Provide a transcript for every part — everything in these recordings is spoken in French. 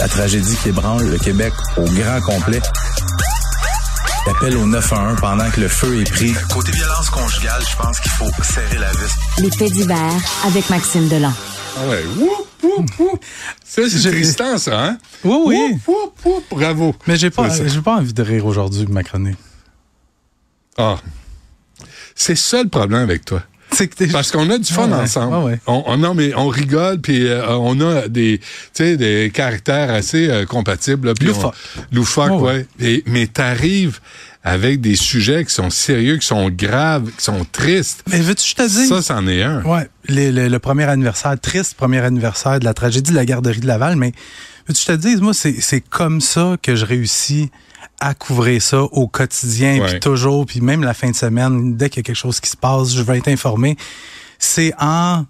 la tragédie qui ébranle le Québec au grand complet. L'appel au 911 pendant que le feu est pris. Côté violence conjugale, je pense qu'il faut serrer la vis. Faits divers avec Maxime Delan. Ah ouais. Ça, c'est Tristan, ça, hein? Oui, oui. Bravo. Mais j'ai pas, j'ai pas envie de rire aujourd'hui, ma chronique. Ah. C'est ça le problème avec toi. Parce qu'on a du fun ensemble. Ouais. On, on- non, mais on rigole, puis euh, on a des, tu sais, des caractères assez euh, compatibles. Là, puis Loufoque. on- loufoque, Ouais, ouais. Et, mais t'arrives avec des sujets qui sont sérieux, qui sont graves, qui sont tristes. Mais veux-tu que je te dise? Ça, c'en est un. Ouais, le, le premier anniversaire, triste premier anniversaire de la tragédie de la garderie de Laval, mais veux-tu que je te dise, moi, c'est c'est comme ça que je réussis à couvrir ça au quotidien, puis toujours, puis même la fin de semaine, dès qu'il y a quelque chose qui se passe, je vais être informé. C'est en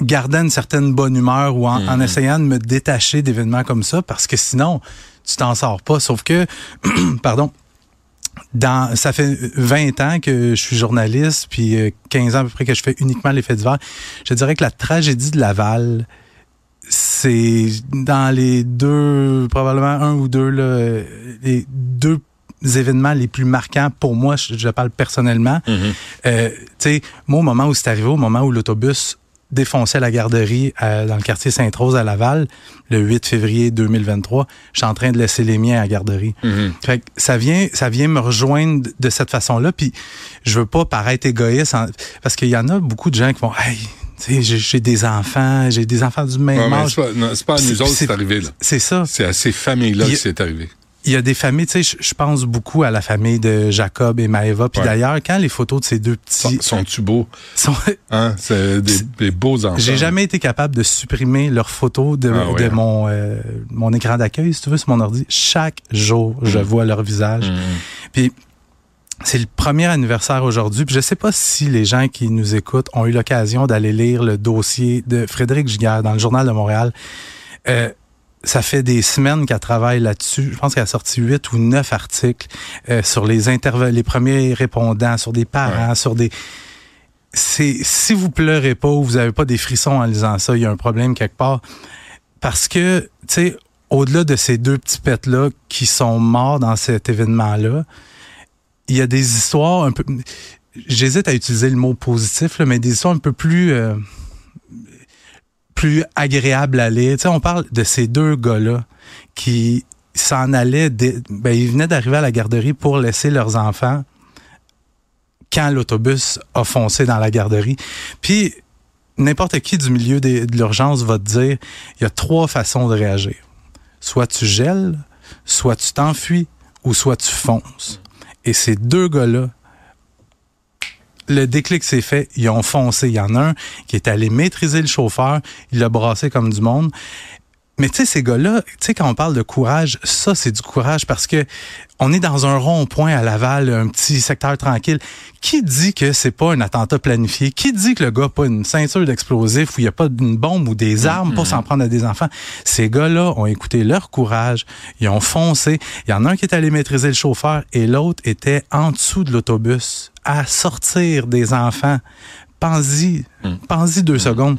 gardant une certaine bonne humeur ou en, en essayant de me détacher d'événements comme ça, parce que sinon, tu t'en sors pas. Sauf que, pardon, dans, ça fait 20 ans que je suis journaliste, puis euh, 15 ans à peu près que je fais uniquement les faits divers. Je dirais que la tragédie de Laval, c'est dans les deux, probablement un ou deux, là, les deux événements les plus marquants pour moi, je, je parle personnellement. Euh, tu sais, moi, au moment où c'est arrivé, au moment où l'autobus défonçait la garderie euh, dans le quartier Sainte-Rose à Laval, le 8 février 2023, je suis en train de laisser les miens à la garderie. Fait que ça vient, ça vient me rejoindre de- cette façon-là. Puis je veux pas paraître égoïste, en- parce qu'il y en a beaucoup de gens qui vont, hey, j'ai- des enfants, j'ai des enfants du même Ouais, âge. c'est pas, à nous autres c'est- c'est arrivé, là. C'est ça. C'est à ces familles-là que c'est arrivé. Il y a des familles, tu sais, je- pense beaucoup à la famille de Jacob et Maëva. Puis Ouais. d'ailleurs, quand les photos de ces deux Sont- petits Sont-tu beaux? sont, Hein? C'est des, des beaux enfants. J'ai jamais été capable de supprimer leurs photos de, Ah de hein. mon, euh, mon écran d'accueil, si tu veux, sur mon ordi. Chaque jour, je vois leur visage. Mm. Puis c'est le premier anniversaire aujourd'hui. Puis je sais pas si les gens qui nous écoutent ont eu l'occasion d'aller lire le dossier de Frédéric Giguère dans le Journal de Montréal. Euh, ça fait des semaines qu'elle travaille là-dessus. Je pense qu'elle a sorti huit ou neuf articles euh, sur les les premiers répondants, sur des parents, sur des c'est si vous pleurez pas ou vous avez pas des frissons en lisant ça, il y a un problème quelque part. Parce que, tu sais, au-delà de ces deux petits pets-là qui sont morts dans cet événement-là, il y a des histoires un peu. J'hésite à utiliser le mot positif, là, mais des histoires un peu plus. euh, plus agréables à lire. Tu sais, on parle de ces deux gars-là qui s'en allaient. dès- ben, ils venaient d'arriver à la garderie pour laisser leurs enfants quand l'autobus a foncé dans la garderie. Puis, n'importe qui du milieu des- de l'urgence va te dire, il y a trois façons de réagir. Soit tu gèles, soit tu t'enfuis, ou soit tu fonces. Et ces deux gars-là, le déclic s'est fait, ils ont foncé. Il y en a un qui est allé maîtriser le chauffeur, il l'a brassé comme du monde. Mais tu sais, ces gars-là, tu sais, quand on parle de courage, ça, c'est du courage parce que on est dans un rond-point à Laval, un petit secteur tranquille. Qui dit que c'est pas un attentat planifié? Qui dit que le gars a pas une ceinture d'explosifs où il n'y a pas une bombe ou des armes pour s'en prendre à des enfants? Ces gars-là ont écouté leur courage, ils ont foncé. Il y en a un qui est allé maîtriser le chauffeur et l'autre était en dessous de l'autobus à sortir des enfants. Pense-y, pense-y deux secondes.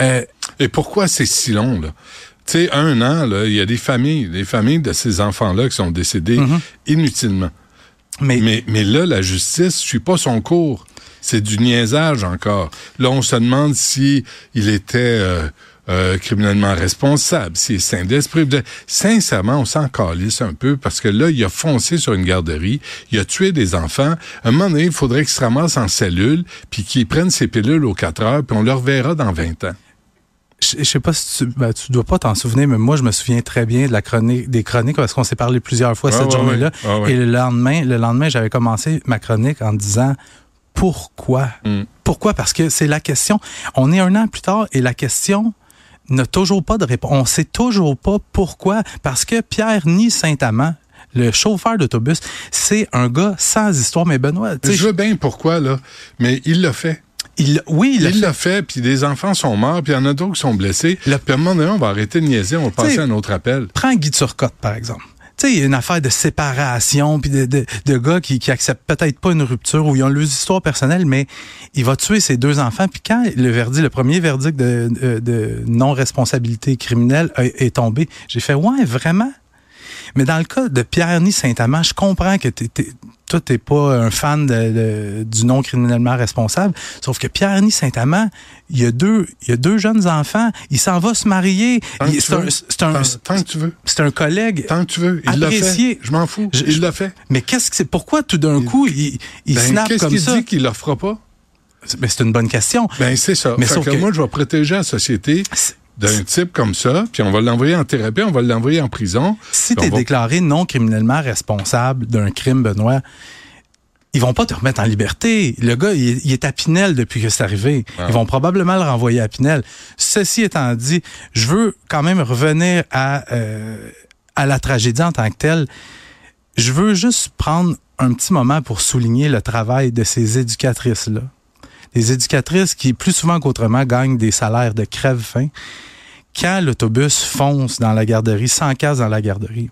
Euh, Et pourquoi c'est si long, là? Tu sais, un an, il y a des familles, des familles de ces enfants-là qui sont décédés Mm-hmm. inutilement. mais, Mais, mais là, la justice suit pas son cours. C'est du niaisage encore. Là, on se demande si il était euh, euh, criminellement responsable, s'il est sain d'esprit. De- Sincèrement, on s'en calisse un peu parce que là, il a foncé sur une garderie, il a tué des enfants. À un moment donné, il faudrait qu'il se ramasse en cellule, puis qu'il prenne ses pilules aux 4 heures, puis on le reverra dans 20 ans. Je sais pas si tu, ben, tu dois pas t'en souvenir, mais moi, je me souviens très bien de la chronique, des chroniques parce qu'on s'est parlé plusieurs fois cette ouais, journée-là. ouais. Ah, ouais. Et le lendemain, le lendemain, j'avais commencé ma chronique en disant pourquoi? Mm. Pourquoi? Parce que c'est la question. On est un an plus tard et la question n'a toujours pas de réponse. On sait toujours pas pourquoi. Parce que Pierre ni Saint-Amand, le chauffeur d'autobus, c'est un gars sans histoire. Mais Benoît, tu sais, Je veux bien pourquoi, là, mais il l'a fait. Il, oui, il, l'a fait, puis des enfants sont morts, puis il y en a d'autres qui sont blessés. Le- Puis à un moment donné, on va arrêter de niaiser, on va passer à un autre appel. Prends Guy Turcotte, par exemple. tu sais, il y a une affaire de séparation, puis de, de, de gars qui, qui acceptent peut-être pas une rupture ou ils ont leurs histoires personnelles, mais il va tuer ses deux enfants. Puis quand le verdict, le premier verdict de, non-responsabilité criminelle est tombé, j'ai fait ouais, vraiment? Mais dans le cas de Pierre-Ny Saint-Amand, je comprends que t'es- toi, t'es pas un fan de, de- du non criminellement responsable. Sauf que Pierre-Ny Saint-Amand, il y a deux, il y a deux jeunes enfants. Il s'en va se marier. Il- C'est un, c'est un, Tant, tant que tu veux. c'est un collègue. Tant que tu veux. Il l'a Apprécié. fait. Je m'en fous. Je- il l'a fait. Mais qu'est-ce que c'est? Pourquoi tout d'un coup, il, il Ben, snap Qu'est-ce comme qu'il ça? dit qu'il le fera pas? Mais c'est une bonne question. Ben, c'est ça. Mais Fait sauf que que- moi, je vais protéger la société d'un type comme ça, puis on va l'envoyer en thérapie, on va l'envoyer en prison. Si tu es on va- déclaré non criminellement responsable d'un crime, Benoît, ils vont pas te remettre en liberté. Le gars, il, est- il est à Pinel depuis que c'est arrivé. Ah. Ils vont probablement le renvoyer à Pinel. Ceci étant dit, je veux quand même revenir à, euh, à la tragédie en tant que telle. Je veux juste prendre un petit moment pour souligner le travail de ces éducatrices-là. Des éducatrices qui, plus souvent qu'autrement, gagnent des salaires de crève-faim. Quand l'autobus fonce dans la garderie, sans casse dans la garderie,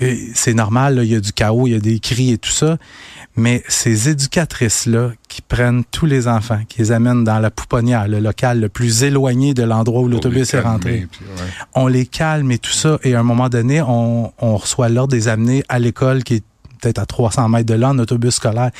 et c'est normal, il y a du chaos, il y a des cris et tout ça, mais ces éducatrices-là qui prennent tous les enfants, qui les amènent dans la pouponnière, le local le plus éloigné de l'endroit où l'autobus est rentré, calmer, puis ouais. on les calme et tout ça, et à un moment donné, on, on reçoit l'ordre des amener à l'école qui est peut-être à 300 mètres de là en autobus scolaire,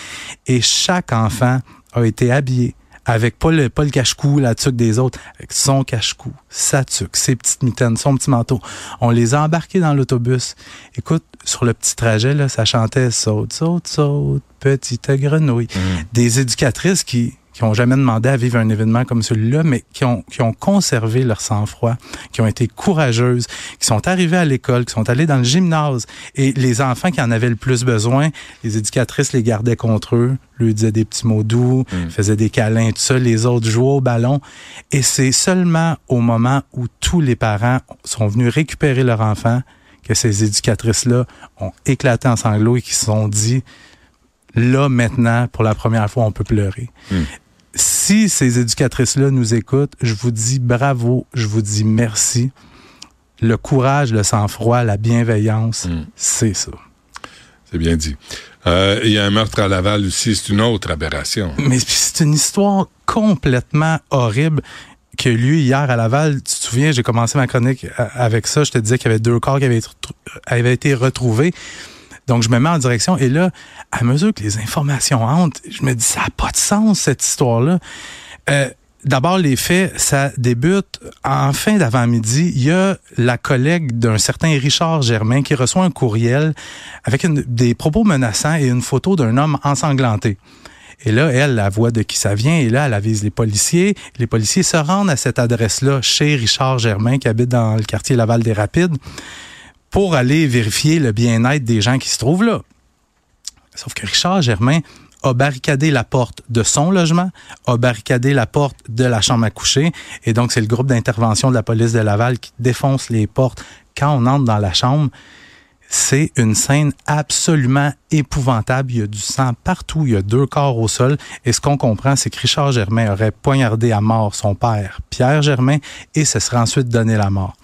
et chaque enfant a été habillé avec pas le, pas le cache-cou, la tuque des autres, avec son cache-cou, sa tuque, ses petites mitaines, son petit manteau. On les a embarqués dans l'autobus. Écoute, sur le petit trajet, là, ça chantait saute, saute, saute, petite grenouille. Des éducatrices qui qui ont jamais demandé à vivre un événement comme celui-là, mais qui ont, qui ont conservé leur sang-froid, qui ont été courageuses, qui sont arrivées à l'école, qui sont allées dans le gymnase. Et les enfants qui en avaient le plus besoin, les éducatrices les gardaient contre eux, lui disaient des petits mots doux, faisaient des câlins, tout ça. Les autres jouaient au ballon. Et c'est seulement au moment où tous les parents sont venus récupérer leur enfant que ces éducatrices-là ont éclaté en sanglots et qui se sont dit, là, maintenant, pour la première fois, on peut pleurer. Si ces éducatrices-là nous écoutent, je vous dis bravo, je vous dis merci. Le courage, le sang-froid, la bienveillance, Mm. c'est ça. C'est bien dit. Euh, Il y a un meurtre à Laval aussi, c'est une autre aberration. Mais c'est une histoire complètement horrible eu lieu hier à Laval. Tu te souviens, j'ai commencé ma chronique euh, avec ça. Je te disais qu'il y avait deux corps qui avaient avaient été retrouvés. Donc, je me mets en direction. Et là, à mesure que les informations entrent, je me dis, ça n'a pas de sens, cette histoire-là. Euh, D'abord, les faits, ça débute en fin d'avant-midi. Il y a la collègue d'un certain Richard Germain qui reçoit un courriel avec des propos menaçants et une photo d'un homme ensanglanté. Et là, elle, la voit de qui ça vient, et là, elle avise les policiers. Les policiers se rendent à cette adresse-là chez Richard Germain, qui habite dans le quartier Laval des Rapides, pour aller vérifier le bien-être des gens qui se trouvent là. Sauf que Richard Germain a barricadé la porte de son logement, a barricadé la porte de la chambre à coucher, et donc c'est le groupe d'intervention de la police de Laval qui défonce les portes quand on entre dans la chambre. C'est une scène absolument épouvantable. Il y a du sang partout. Il y a deux corps au sol. Et ce qu'on comprend, c'est que Richard Germain aurait poignardé à mort son père, Pierre Germain, et se serait ensuite donné la mort.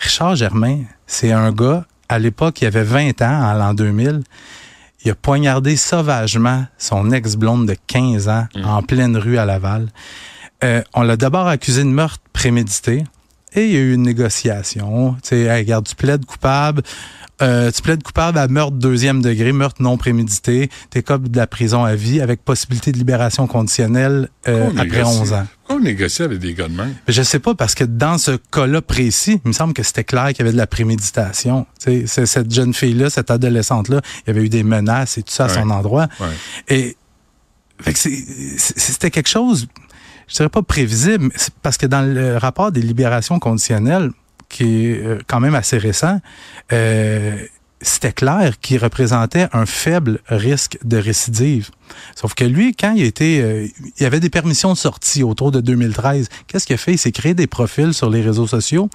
Richard Germain, c'est un gars, à l'époque, il avait 20 ans, en l'an 2000. Il a poignardé sauvagement son ex-blonde de 15 ans en pleine rue à Laval. Euh, on l'a d'abord accusé de meurtre prémédité et il y a eu une négociation. Tu sais, hey, regarde, tu plaides coupable. Euh, tu plaides coupable à meurtre deuxième degré, meurtre non prémédité. T'es comme de la prison à vie avec possibilité de libération conditionnelle euh, après négocie? 11 ans. Pourquoi on négocie avec des gars de même? Je sais pas, parce que dans ce cas-là précis, il me semble que c'était clair qu'il y avait de la préméditation. C'est- cette jeune fille-là, cette adolescente-là, il y avait eu des menaces et tout ça à son endroit. Ouais. Et c'était quelque chose, je dirais pas prévisible, parce que dans le rapport des libérations conditionnelles, qui est euh, quand même assez récent, euh, c'était clair qu'il représentait un faible risque de récidive. Sauf que lui, quand il était, euh, il avait des permissions de sortie autour de 2013. Qu'est-ce qu'il a fait? Il s'est créé des profils sur les réseaux sociaux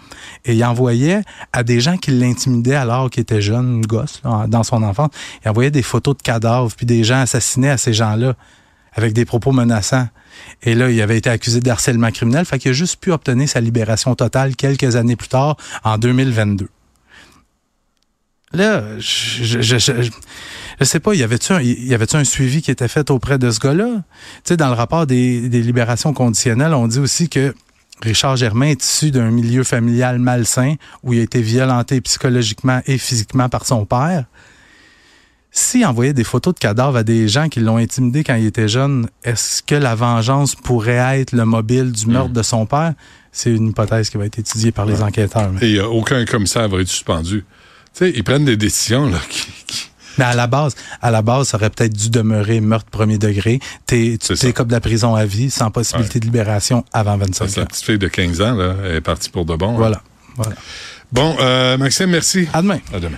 et il envoyait à des gens qui l'intimidaient alors qu'il était jeune, gosse, dans son enfance. Il envoyait des photos de cadavres puis des gens assassinés à ces gens-là avec des propos menaçants. Et là, il avait été accusé de harcèlement criminel, fait qu'il a juste pu obtenir sa libération totale quelques années plus tard, en 2022. Là, je, je, je, sais pas, y avait-tu un, y avait-tu un suivi qui était fait auprès de ce gars-là? Tu sais, dans le rapport des libérations conditionnelles, on dit aussi que Richard Germain est issu d'un milieu familial malsain où il a été violenté psychologiquement et physiquement par son père. S'il envoyait des photos de cadavres à des gens qui l'ont intimidé quand il était jeune, est-ce que la vengeance pourrait être le mobile du meurtre de son père? C'est une hypothèse qui va être étudiée par les enquêteurs. mais- Et a aucun commissaire va être suspendu. Tu sais, ils prennent des décisions là, qui, qui- Mais à la base, à la base, ça aurait peut-être dû demeurer meurtre premier degré. T'es, tu t'es comme de la prison à vie, sans possibilité de libération avant 25 la ans. petite fille de 15 ans là, elle est partie pour de bon. hein. Voilà. voilà. Bon, euh, Maxime, merci. À demain. À demain.